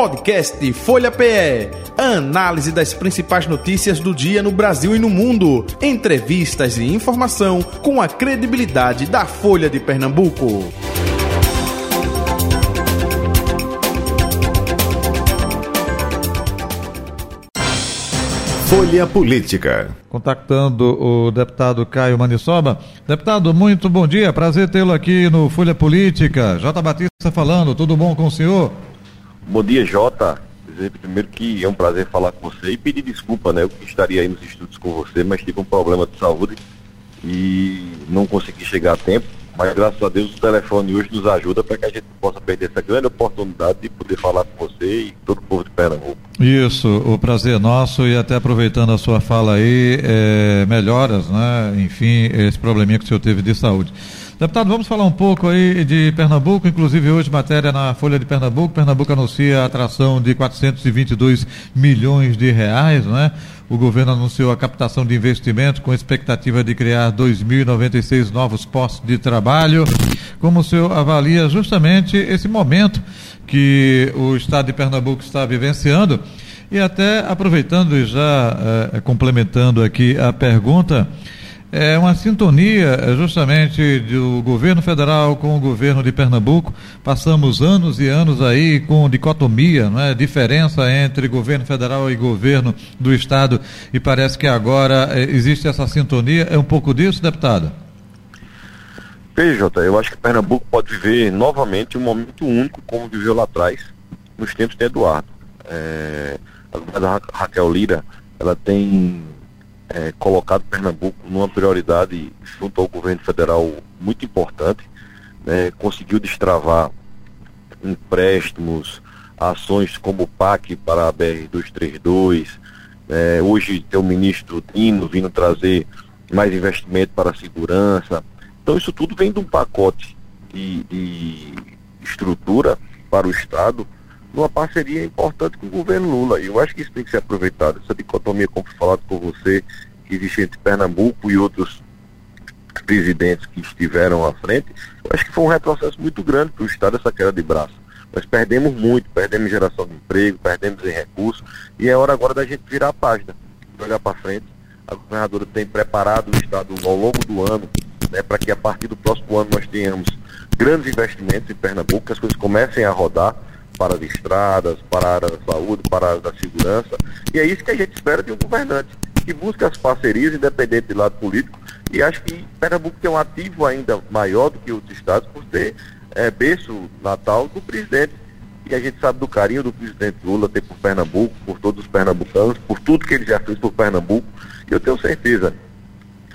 Podcast Folha PE. Análise das principais notícias do dia no Brasil e no mundo. Entrevistas e informação com a credibilidade da Folha de Pernambuco. Folha Política. Contactando o deputado Caio Manissoba. Deputado, muito bom dia. Prazer tê-lo aqui no Folha Política. J. Batista falando. Tudo bom com o senhor? Bom dia, Jota. Dizer primeiro que é um prazer falar com você e pedir desculpa, né? Eu estaria aí nos estudos com você, mas tive um problema de saúde e não consegui chegar a tempo. Mas graças a Deus o telefone hoje nos ajuda para que a gente possa perder essa grande oportunidade de poder falar com você e todo o povo de Pernambuco. Isso, o prazer é nosso e até aproveitando a sua fala aí, é, melhoras, né? Enfim, esse probleminha que o senhor teve de saúde. Deputado, vamos falar um pouco aí de Pernambuco, inclusive hoje matéria na Folha de Pernambuco. Pernambuco anuncia a atração de 422 milhões de reais, né? O governo anunciou a captação de investimentos com expectativa de criar 2.096 novos postos de trabalho. Como o senhor avalia justamente esse momento que o estado de Pernambuco está vivenciando? E até aproveitando e já eh, complementando aqui a pergunta, é uma sintonia é, justamente do governo federal com o governo de Pernambuco. Passamos anos e anos aí com dicotomia, é? diferença entre governo federal e governo do estado e parece que agora é, existe essa sintonia. É um pouco disso, deputado? PJ, eu acho que Pernambuco pode viver novamente um momento único como viveu lá atrás, nos tempos de Eduardo. É, a Raquel Lira, ela tem é, colocado Pernambuco numa prioridade junto ao governo federal muito importante, né, conseguiu destravar empréstimos, ações como o PAC para a BR-232, é, hoje tem o ministro Dino vindo trazer mais investimento para a segurança. Então isso tudo vem de um pacote de, de estrutura para o Estado, numa parceria importante com o governo Lula. E eu acho que isso tem que ser aproveitado, essa dicotomia, como foi falado com você, que existe entre Pernambuco e outros presidentes que estiveram à frente, eu acho que foi um retrocesso muito grande para o Estado essa queda de braço. Nós perdemos muito, perdemos em geração de emprego, perdemos em recursos, e é hora agora da gente virar a página, olhar para frente. A governadora tem preparado o Estado ao longo do ano, né, para que a partir do próximo ano nós tenhamos grandes investimentos em Pernambuco, que as coisas comecem a rodar para as estradas, para a área da saúde, para a área da segurança. E é isso que a gente espera de um governante, que busca as parcerias, independente do lado político. E acho que Pernambuco tem um ativo ainda maior do que outros estados por ter é, berço natal do presidente. E a gente sabe do carinho do presidente Lula ter por Pernambuco, por todos os pernambucanos, por tudo que ele já fez por Pernambuco. E eu tenho certeza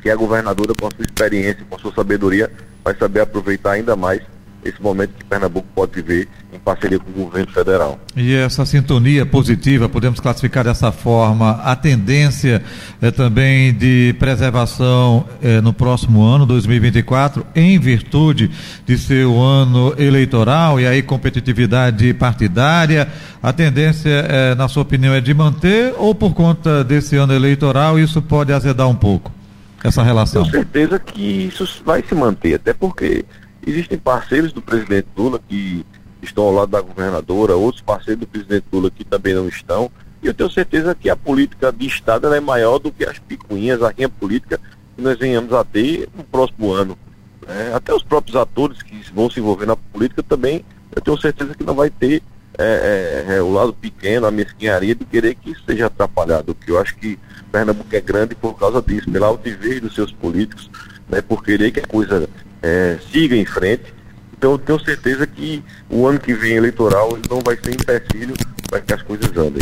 que a governadora, com a sua experiência, com a sua sabedoria, vai saber aproveitar ainda mais esse momento que Pernambuco pode viver em parceria com o governo federal. E essa sintonia positiva, podemos classificar dessa forma, a tendência é também de preservação é, no próximo ano, 2024, em virtude de ser o ano eleitoral e aí competitividade partidária, a tendência, é, na sua opinião, é de manter ou por conta desse ano eleitoral isso pode azedar um pouco? Essa relação? Tenho certeza que isso vai se manter, até porque Existem parceiros do presidente Lula que estão ao lado da governadora, outros parceiros do presidente Lula que também não estão. E eu tenho certeza que a política de Estado é maior do que as picuinhas, a rinha política que nós venhamos a ter no próximo ano. É, até os próprios atores que vão se envolver na política também, eu tenho certeza que não vai ter é, é, é o lado pequeno, a mesquinharia de querer que isso seja atrapalhado. Que eu acho que Pernambuco é grande por causa disso, pela altivez dos seus políticos, né, por querer que a coisa é, siga em frente. Então eu tenho certeza que o ano que vem eleitoral não vai ser empecilho para que as coisas andem.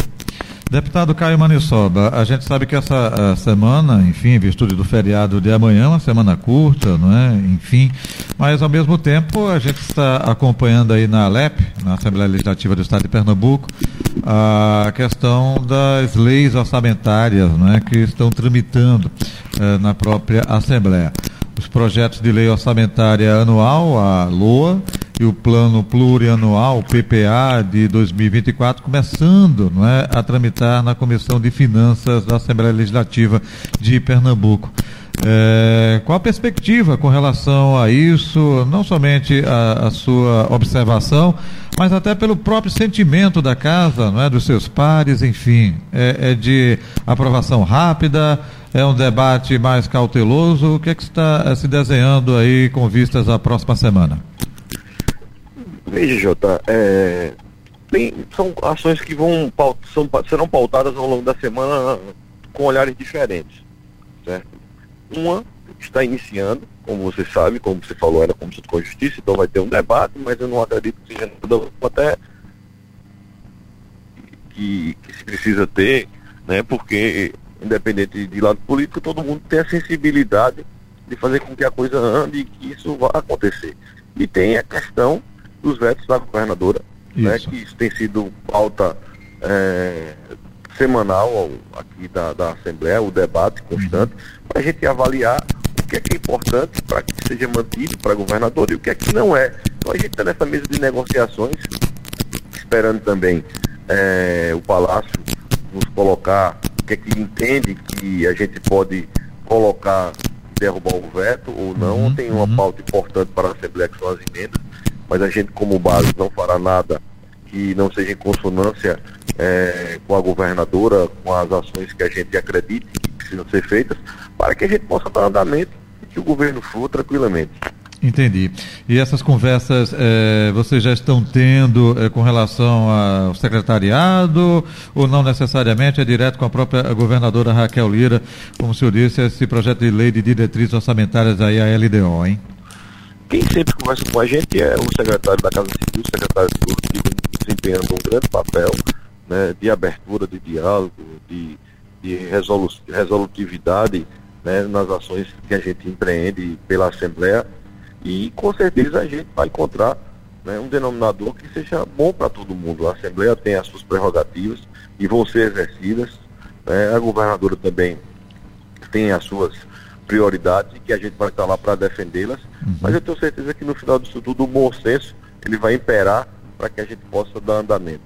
Deputado Caio Manissoba, a gente sabe que essa semana, enfim, em virtude do feriado de amanhã, uma semana curta, não é? Enfim, mas ao mesmo tempo a gente está acompanhando aí na Alep, na Assembleia Legislativa do Estado de Pernambuco, a questão das leis orçamentárias, não é, que estão tramitando eh, na própria Assembleia os projetos de lei orçamentária anual, a LOA, e o plano plurianual, PPA, de 2024, começando não é, a tramitar na Comissão de Finanças da Assembleia Legislativa de Pernambuco. É, qual a perspectiva com relação a isso, não somente a, a, sua observação, mas até pelo próprio sentimento da casa, não é, dos seus pares, enfim, é, é de aprovação rápida, é um debate mais cauteloso. O que é que está eh, se desenhando aí com vistas à próxima semana? Veja, Jota, é, tem, são ações que vão são, serão pautadas ao longo da semana com olhares diferentes, certo? Uma está iniciando, como você sabe, como você falou, era como com a justiça, então vai ter um debate, mas eu não acredito que seja até que, que se precisa ter, né? Porque independente de lado político, todo mundo tem a sensibilidade de fazer com que a coisa ande e que isso vá acontecer. E tem a questão dos vetos da governadora, né, isso. né, que isso tem sido pauta é, semanal aqui da, da Assembleia, o debate constante, uhum. para a gente avaliar o que é que é importante para que seja mantido para a governadora e o que é que não é. Então a gente está nessa mesa de negociações, esperando também é, o Palácio nos colocar que entende que a gente pode colocar, derrubar o veto ou não. Uhum, Tem uma uhum. pauta importante para a Assembleia que são as emendas, mas a gente como base não fará nada que não seja em consonância é, com a governadora, com as ações que a gente acredite que precisam ser feitas, para que a gente possa dar andamento e que o governo flua tranquilamente. Entendi. E essas conversas eh, vocês já estão tendo eh, com relação ao secretariado ou não necessariamente é direto com a própria governadora Raquel Lira, como o senhor disse, esse projeto de lei de diretrizes orçamentárias aí, a LDO, hein? Quem sempre conversa com a gente é o secretário da Casa Civil, o secretário de Tudo, que desempenhando um grande papel né, de abertura, de diálogo, de, de resolu resolutividade né, nas ações que a gente empreende pela Assembleia e com certeza a gente vai encontrar né, um denominador que seja bom para todo mundo. A Assembleia tem as suas prerrogativas e vão ser exercidas. Né, a governadora também tem as suas prioridades e que a gente vai estar lá para defendê-las. Uhum. Mas eu tenho certeza que no final disso tudo o bom senso ele vai imperar para que a gente possa dar andamento.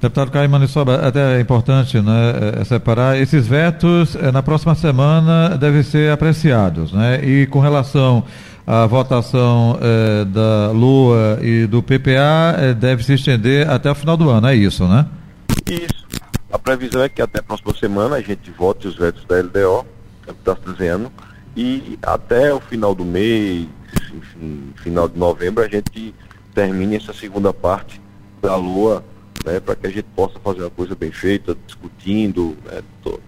Deputado Caio Manissoba, até é importante né, é, separar, esses vetos é, na próxima semana devem ser apreciados. Né? E com relação a votação eh, da Lua e do PPA eh, deve se estender até o final do ano, é isso, né? Isso. A previsão é que até a próxima semana a gente vote os vetos da LDO, que está e até o final do mês, enfim, final de novembro, a gente termine essa segunda parte da Lua, né, para que a gente possa fazer uma coisa bem feita, discutindo, né,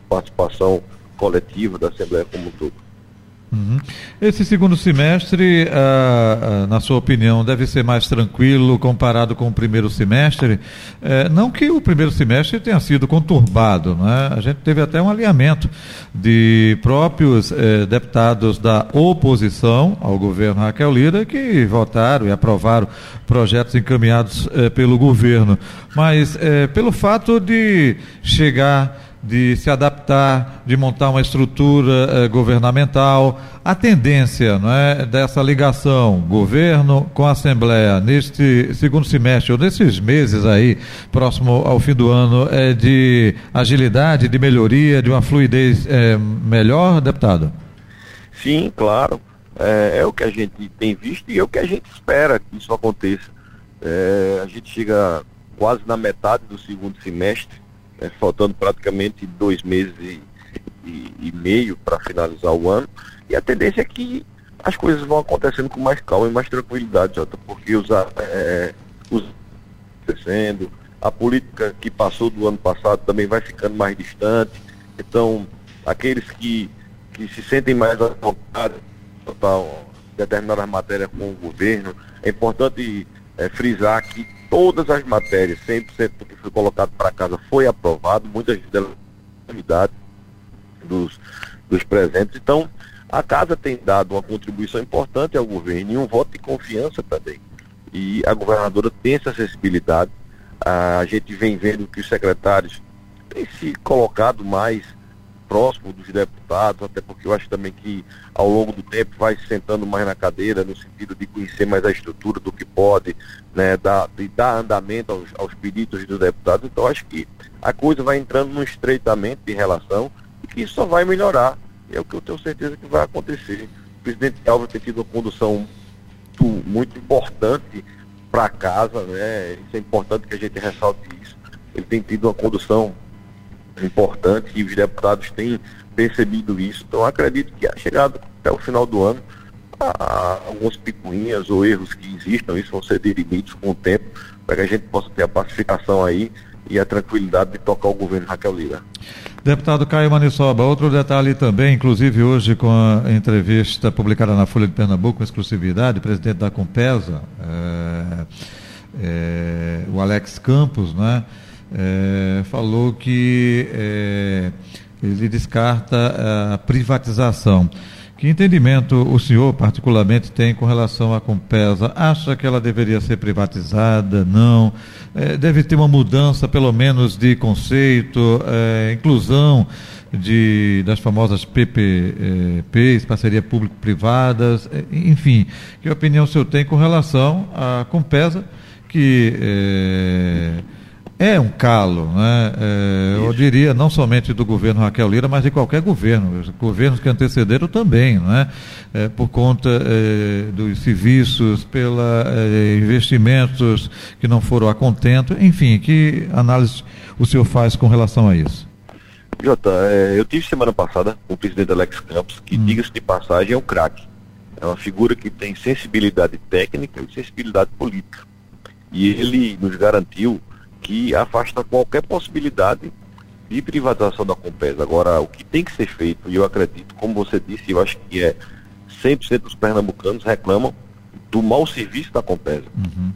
participação coletiva da Assembleia como um todo. Uhum. Esse segundo semestre, ah, ah, na sua opinião, deve ser mais tranquilo comparado com o primeiro semestre? É, não que o primeiro semestre tenha sido conturbado, né? a gente teve até um alinhamento de próprios eh, deputados da oposição ao governo Raquel Lira que votaram e aprovaram projetos encaminhados eh, pelo governo. Mas eh, pelo fato de chegar de se adaptar, de montar uma estrutura eh, governamental. A tendência não é, dessa ligação governo com Assembleia neste segundo semestre, ou nesses meses aí, próximo ao fim do ano, é de agilidade, de melhoria, de uma fluidez eh, melhor, deputado? Sim, claro. É, é, o que a gente tem visto e é o que a gente espera que isso aconteça. É, a gente chega quase na metade do segundo semestre né, faltando praticamente dois meses e, e, e meio para finalizar o ano. E a tendência é que as coisas vão acontecendo com mais calma e mais tranquilidade, Jota, porque os, é, os acontecendo, a política que passou do ano passado também vai ficando mais distante. Então, aqueles que, que se sentem mais à vontade determinadas matérias com o governo, é importante é, frisar que todas as matérias, 100% do que foi colocado para casa foi aprovado, muitas delas dos, dos presentes. Então, a casa tem dado uma contribuição importante ao governo e um voto de confiança também. E a governadora tem essa acessibilidade. A gente vem vendo que os secretários têm se colocado mais próximo dos deputados, até porque eu acho também que ao longo do tempo vai se sentando mais na cadeira, no sentido de conhecer mais a estrutura do que pode, né, dar, de dar andamento aos, aos pedidos dos deputados. Então acho que a coisa vai entrando num estreitamento de relação e que isso só vai melhorar. É o que eu tenho certeza que vai acontecer. O presidente Alves tem tido uma condução muito, muito importante para casa, né? Isso é importante que a gente ressalte isso. Ele tem tido uma condução importante e os deputados têm percebido isso. Então acredito que a chegada até o final do ano, algumas picuinhas ou erros que existam, isso vão ser dirimidos com o tempo, para que a gente possa ter a pacificação aí e a tranquilidade de tocar o governo Raquel Lira. Deputado Caio Manissoba, outro detalhe também, inclusive hoje com a entrevista publicada na Folha de Pernambuco, com exclusividade, o presidente da Compesa, é, é, o Alex Campos, né, é, falou que ele descarta a privatização. Que entendimento o senhor, particularmente, tem com relação à Compesa? Acha que ela deveria ser privatizada? Não? É, deve ter uma mudança, pelo menos, de conceito, é, inclusão de, das famosas PPPs, parceria público-privadas, é, enfim. Que opinião o senhor tem com relação à Compesa, que é, um calo, né? É, eu diria não somente do governo Raquel Lira, mas de qualquer governo, governos que antecederam também, né? É, por conta é, dos serviços, pelos é, investimentos que não foram a contento, enfim, que análise o senhor faz com relação a isso? Jota, é, eu tive semana passada com o presidente Alex Campos, que, hum. diga-se de passagem, é um craque. É uma figura que tem sensibilidade técnica e sensibilidade política. E ele nos garantiu que afasta qualquer possibilidade de privatização da Compesa. Agora, o que tem que ser feito, e eu acredito, como você disse, eu acho que é 100% dos pernambucanos reclamam do mau serviço da Compesa. Uhum.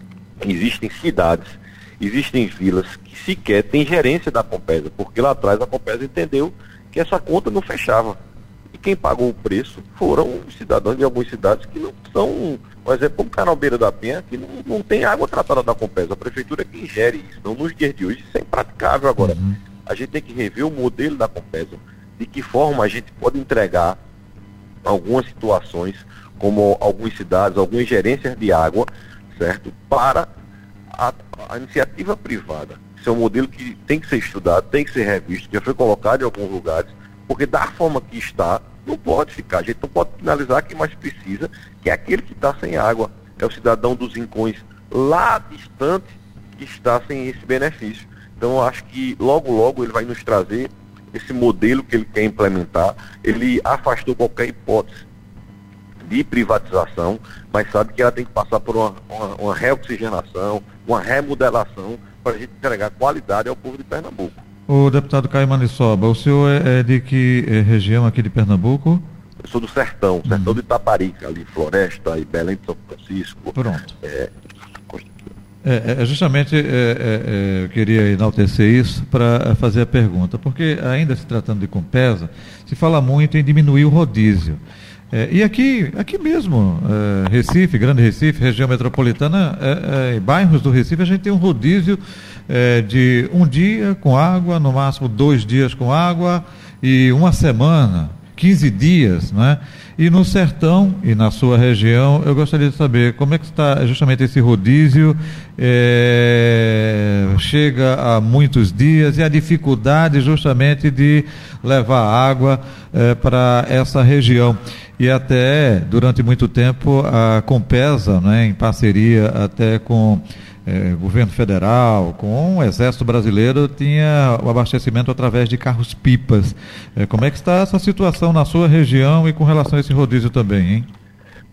Existem cidades, existem vilas que sequer têm gerência da Compesa, porque lá atrás a Compesa entendeu que essa conta não fechava. E quem pagou o preço foram os cidadãos de algumas cidades que não são por exemplo, como Canalbeira da Penha, que não, não tem água tratada da Compesa. A prefeitura é que ingere isso. Então, nos dias de hoje, isso é impraticável agora. Uhum. A gente tem que rever o modelo da Compesa. De que forma a gente pode entregar algumas situações, como algumas cidades, algumas gerências de água, certo? Para a, a iniciativa privada. Isso é um modelo que tem que ser estudado, tem que ser revisto, já foi colocado em alguns lugares, porque da forma que está, não pode ficar. A gente não pode finalizar quem mais precisa, que é aquele que está sem água. É o cidadão dos rincões lá distante que está sem esse benefício. Então, acho que logo, logo ele vai nos trazer esse modelo que ele quer implementar. Ele afastou qualquer hipótese de privatização, mas sabe que ela tem que passar por uma, uma, uma reoxigenação, uma remodelação para a gente entregar qualidade ao povo de Pernambuco. O deputado Caio Manissoba, o senhor é, é de que é, região aqui de Pernambuco? Eu sou do Sertão, Sertão uhum. de Itaparica, ali, Floresta e Belém de São Francisco. Pronto. É, é, é justamente é, é, eu queria enaltecer isso para fazer a pergunta, porque ainda se tratando de Compesa, se fala muito em diminuir o rodízio. É, e aqui, aqui mesmo, é, Recife, Grande Recife, região metropolitana, é, bairros do Recife, a gente tem um rodízio é, de um dia com água, no máximo dois dias com água e uma semana, 15 dias, né? E no sertão e na sua região, eu gostaria de saber como é que está justamente esse rodízio, é, chega a muitos dias e a dificuldade justamente de levar água é, para essa região. E até, durante muito tempo, a Compesa, né, em parceria até com é, governo federal, com o Exército Brasileiro, tinha o abastecimento através de carros-pipas. É, como é que está essa situação na sua região e com relação a esse rodízio também, hein?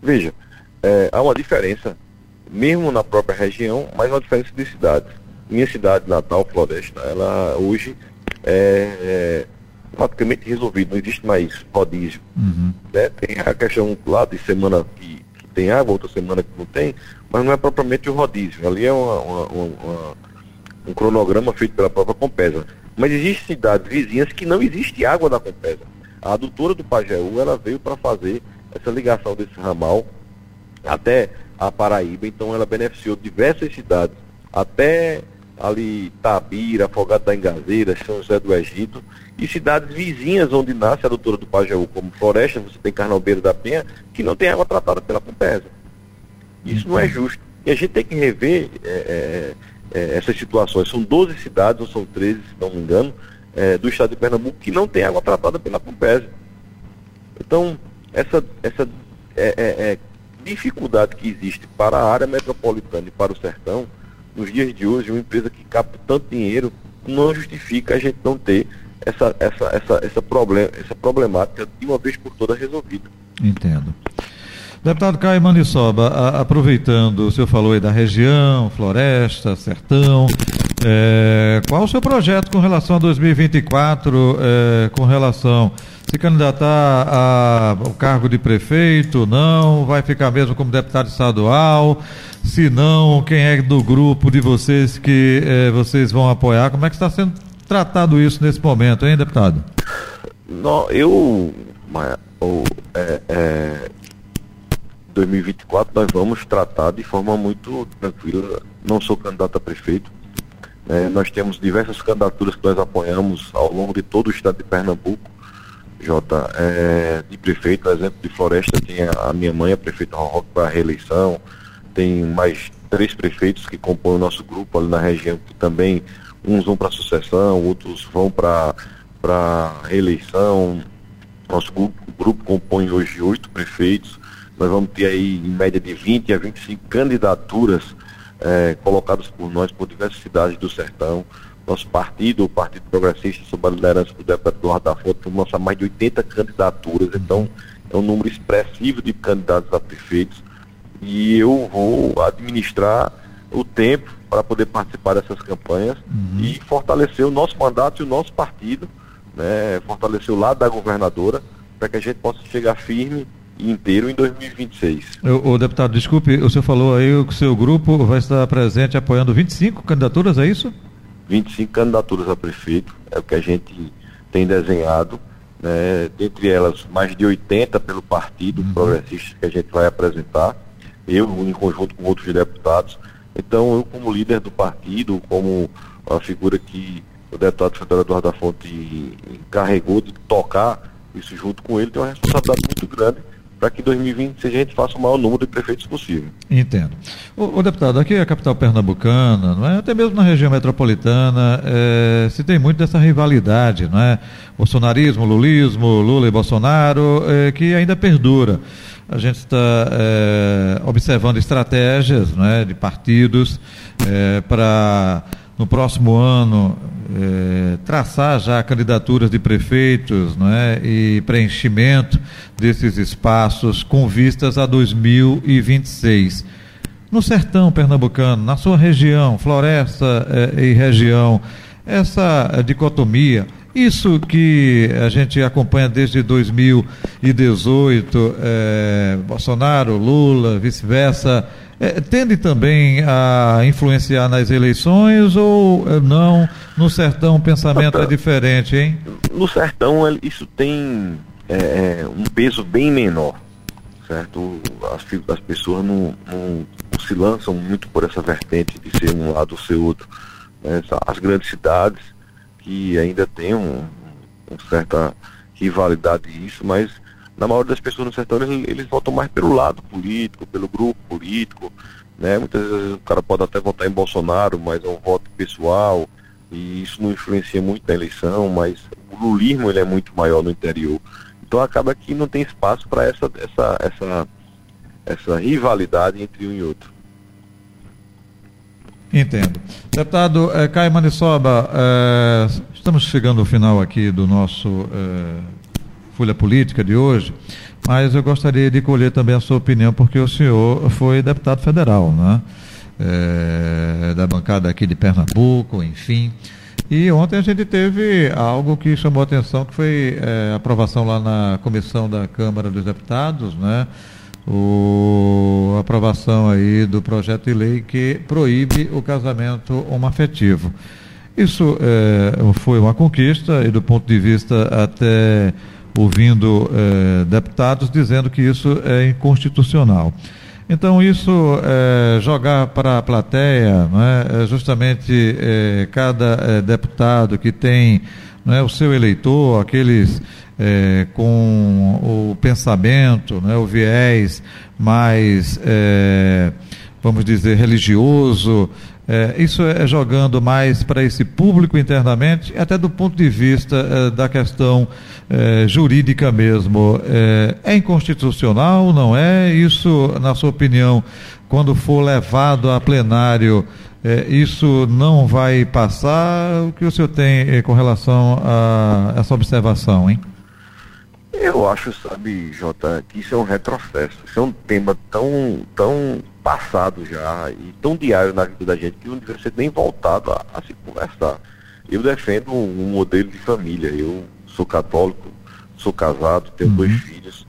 Veja, é, há uma diferença, mesmo na própria região, mas uma diferença de cidades. Minha cidade natal, Floresta, ela hoje é, é praticamente resolvida, não existe mais rodízio. Uhum. Né? Tem a questão lá de semana que tem água, outra semana que não tem, mas não é propriamente o rodízio. Ali é uma, uma, uma, um cronograma feito pela própria Compesa. Mas existem cidades vizinhas que não existe água da Compesa. A adutora do Pajeú, ela veio para fazer essa ligação desse ramal até a Paraíba, então ela beneficiou diversas cidades, até ali Tabira, Afogado da Engazeira, São José do Egito, e cidades vizinhas onde nasce a adutora do Pajeú, como Floresta, você tem Carnalbeiro da Penha, que não tem água tratada pela Compesa. Isso não é justo. E a gente tem que rever é, é, é essas situações. São 12 cidades, ou são 13, se não me engano, é, do estado de Pernambuco, que não tem água tratada pela Compesa. Então, essa, essa é, é, é, dificuldade que existe para a área metropolitana e para o sertão, nos dias de hoje, uma empresa que capta tanto dinheiro não justifica a gente não ter essa, essa, essa, essa, problem, essa problemática de uma vez por todas resolvida. Entendo. Deputado Caio Manisoba, a, aproveitando, o senhor falou aí da região, floresta, sertão, é, qual o seu projeto com relação a 2024, é, com relação se candidatar ao cargo de prefeito, não, vai ficar mesmo como deputado estadual, se não, quem é do grupo de vocês que é, vocês vão apoiar, como é que está sendo tratado isso nesse momento, hein, deputado? Não, eu, é, é, 2024 nós vamos tratar de forma muito tranquila. Não sou candidato a prefeito. É, nós temos diversas candidaturas que nós apoiamos ao longo de todo o estado de Pernambuco. Jota, é, de prefeito, exemplo de Floresta, tem a, a minha mãe, a prefeita Roque, para reeleição. Tem mais três prefeitos que compõem o nosso grupo ali na região, que também uns vão para sucessão, outros vão para reeleição. Nosso grupo, grupo compõe hoje oito prefeitos. Nós vamos ter aí em média de 20 a 25 candidaturas é, colocadas por nós por diversas cidades do sertão. Nosso partido, o Partido Progressista, sob a liderança do deputado Eduardo da Fonte, lançar mais de 80 candidaturas, então é um número expressivo de candidatos a prefeitos. E eu vou administrar o tempo para poder participar dessas campanhas uhum. e fortalecer o nosso mandato e o nosso partido, né, fortalecer o lado da governadora, para que a gente possa chegar firme inteiro em 2026. O, o, deputado, desculpe, o senhor falou aí que o seu grupo vai estar presente apoiando 25 candidaturas, é isso? 25 candidaturas a prefeito, é o que a gente tem desenhado, né, dentre elas mais de 80 pelo Partido uhum. Progressista que a gente vai apresentar, eu em conjunto com outros deputados. Então, eu como líder do partido, como a figura que o deputado federal Eduardo da Fonte encarregou de tocar isso junto com ele, tem uma responsabilidade muito grande para que em 2020 a gente faça o maior número de prefeitos possível. Entendo. O, o, deputado, aqui é a capital pernambucana, não é? até mesmo na região metropolitana, é, se tem muito dessa rivalidade, não é? Bolsonarismo, lulismo, Lula e Bolsonaro, é, que ainda perdura. A gente está é, observando estratégias não é, de partidos é, para no próximo ano é, traçar já candidaturas de prefeitos não é, e preenchimento desses espaços com vistas a 2026. No sertão pernambucano, na sua região, floresta é, e região, essa dicotomia, isso que a gente acompanha desde 2018, é, Bolsonaro, Lula, vice-versa, é, tende também a influenciar nas eleições ou é, não? No sertão o pensamento é diferente, hein? No sertão isso tem é, um peso bem menor, certo? As, as pessoas não, não, se lançam muito por essa vertente de ser um lado ou ser outro. Né? As grandes cidades que ainda tem um, uma certa rivalidade isso, mas na maioria das pessoas no sertão, eles, eles votam mais pelo lado político, pelo grupo político, né? Muitas vezes o cara pode até votar em Bolsonaro, mas é um voto pessoal, e isso não influencia muito na eleição, mas o lulismo ele é muito maior no interior. Então acaba que não tem espaço para essa, essa, essa, essa rivalidade entre um e outro. Entendo. Deputado eh, Caio Manissoba, eh, estamos chegando ao final aqui do nosso eh, Folha Política de hoje, mas eu gostaria de colher também a sua opinião, porque o senhor foi deputado federal, né? É, da bancada aqui de Pernambuco, enfim. E ontem a gente teve algo que chamou a atenção, que foi a aprovação lá na comissão da Câmara dos Deputados, né? O, a aprovação aí do projeto de lei que proíbe o casamento homoafetivo. Isso é, foi uma conquista e do ponto de vista até ouvindo eh, deputados dizendo que isso é inconstitucional. Então, isso é, jogar para a plateia, é, justamente é, cada deputado que tem é, o seu eleitor, aqueles com o pensamento, o viés mais vamos dizer, religioso. É, isso é jogando mais para esse público internamente, até do ponto de vista é, da questão é, jurídica mesmo. É, é inconstitucional, não é? Isso, na sua opinião, quando for levado a plenário, é, isso não vai passar? O que o senhor tem é, com relação a essa observação, hein? Eu acho, sabe, Jota, que isso é um retrocesso. Isso é um tema tão, tão passado já e tão diário na vida da gente que não deve ser nem voltado a, a se conversar. Eu defendo um, um, modelo de família. Eu sou católico, sou casado, tenho uhum. dois filhos,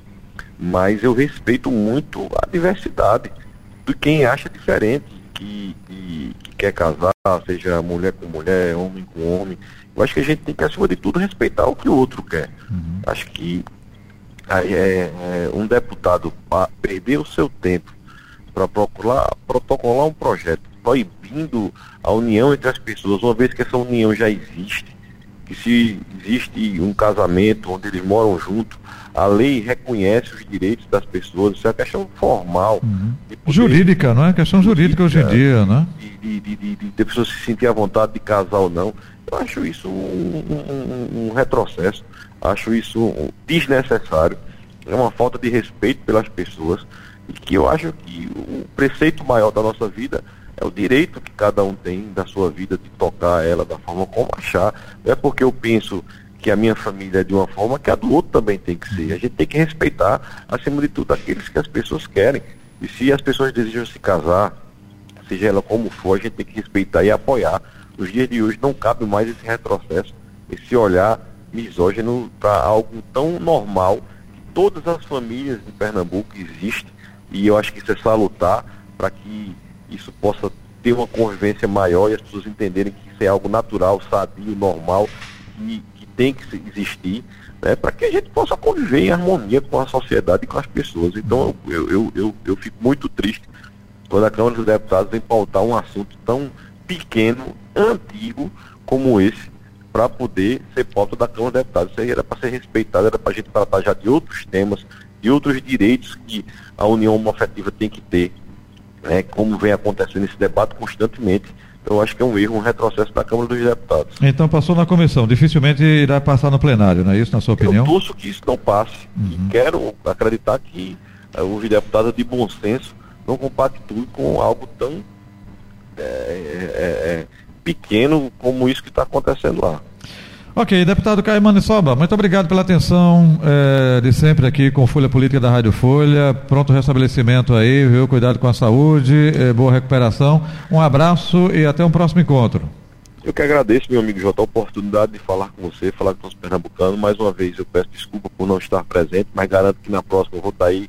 mas eu respeito muito a diversidade de quem acha diferente, que, que quer casar, seja mulher com mulher, homem com homem. Eu acho que a gente tem que, acima de tudo, respeitar o que o outro quer. Uhum. Acho que é, é, um deputado perder o seu tempo para protocolar um projeto proibindo a união entre as pessoas, uma vez que essa união já existe, que se existe um casamento onde eles moram juntos, a lei reconhece os direitos das pessoas, isso é uma questão formal. Uhum. Jurídica, não é? Questão jurídica, jurídica hoje em dia, né? De, de, de, de, pessoas se sentir à vontade de casar ou não. Eu acho isso um, um, um retrocesso, acho isso desnecessário, é uma falta de respeito pelas pessoas e que eu acho que o preceito maior da nossa vida é o direito que cada um tem da sua vida de tocar ela da forma como achar. Não é porque eu penso que a minha família é de uma forma que a do outro também tem que ser. A gente tem que respeitar, acima de tudo, aqueles que as pessoas querem. E se as pessoas desejam se casar, seja ela como for, a gente tem que respeitar e apoiar. Nos dias de hoje não cabe mais esse retrocesso, esse olhar misógino para algo tão normal que todas as famílias de Pernambuco existem e eu acho que isso é salutar para que isso possa ter uma convivência maior e as pessoas entenderem que isso é algo natural, sadio, normal e que tem que existir, né, para que a gente possa conviver em harmonia com a sociedade e com as pessoas. Então eu, eu, eu, eu fico muito triste quando a Câmara dos Deputados vem pautar um assunto tão pequeno, antigo como esse, para poder ser pauta da Câmara dos Deputados. Isso aí era para ser respeitado, era para a gente tratar já de outros temas, de outros direitos que a união homoafetiva tem que ter, né, como vem acontecendo esse debate constantemente. Eu acho que é um erro, um retrocesso da Câmara dos Deputados. Então passou na comissão, dificilmente irá passar no plenário, não é isso, na sua opinião? Eu torço que isso não passe uhum. e quero acreditar que uh, os deputados de bom senso não compactuem com algo tão é, é, é, pequeno como isso que está acontecendo lá. Ok, deputado Caio Manisoba, muito obrigado pela atenção é, de sempre aqui com Folha Política da Rádio Folha. Pronto restabelecimento aí, viu? Cuidado com a saúde, é, boa recuperação. Um abraço e até um próximo encontro. Eu que agradeço, meu amigo Jota, a oportunidade de falar com você, falar com os pernambucanos. Mais uma vez eu peço desculpa por não estar presente, mas garanto que na próxima eu vou estar aí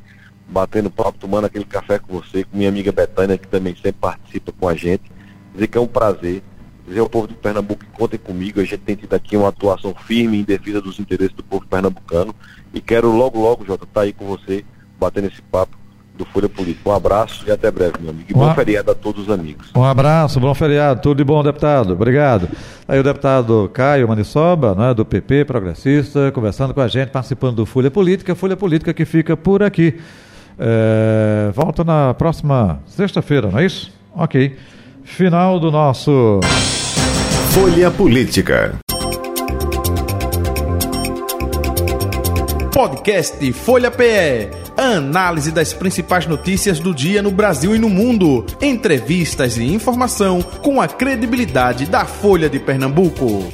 batendo papo, tomando aquele café com você, com minha amiga Betânia, que também sempre participa com a gente. Dizer que é um prazer dizer ao povo de Pernambuco que contem comigo. A gente tem tido aqui uma atuação firme em defesa dos interesses do povo pernambucano. E quero logo, logo, Jota, estar tá aí com você, batendo esse papo do Folha Política. Um abraço e até breve, meu amigo. E bom feriado a todos os amigos. Um abraço, bom feriado, tudo de bom, deputado. Obrigado. Aí o deputado Caio Manissoba, né, do PP Progressista, conversando com a gente, participando do Folha Política. Folha Política que fica por aqui. É, volta na próxima sexta-feira, não é isso? Ok. Final do nosso. Folha Política. Podcast Folha PE. Análise das principais notícias do dia no Brasil e no mundo. Entrevistas e informação com a credibilidade da Folha de Pernambuco.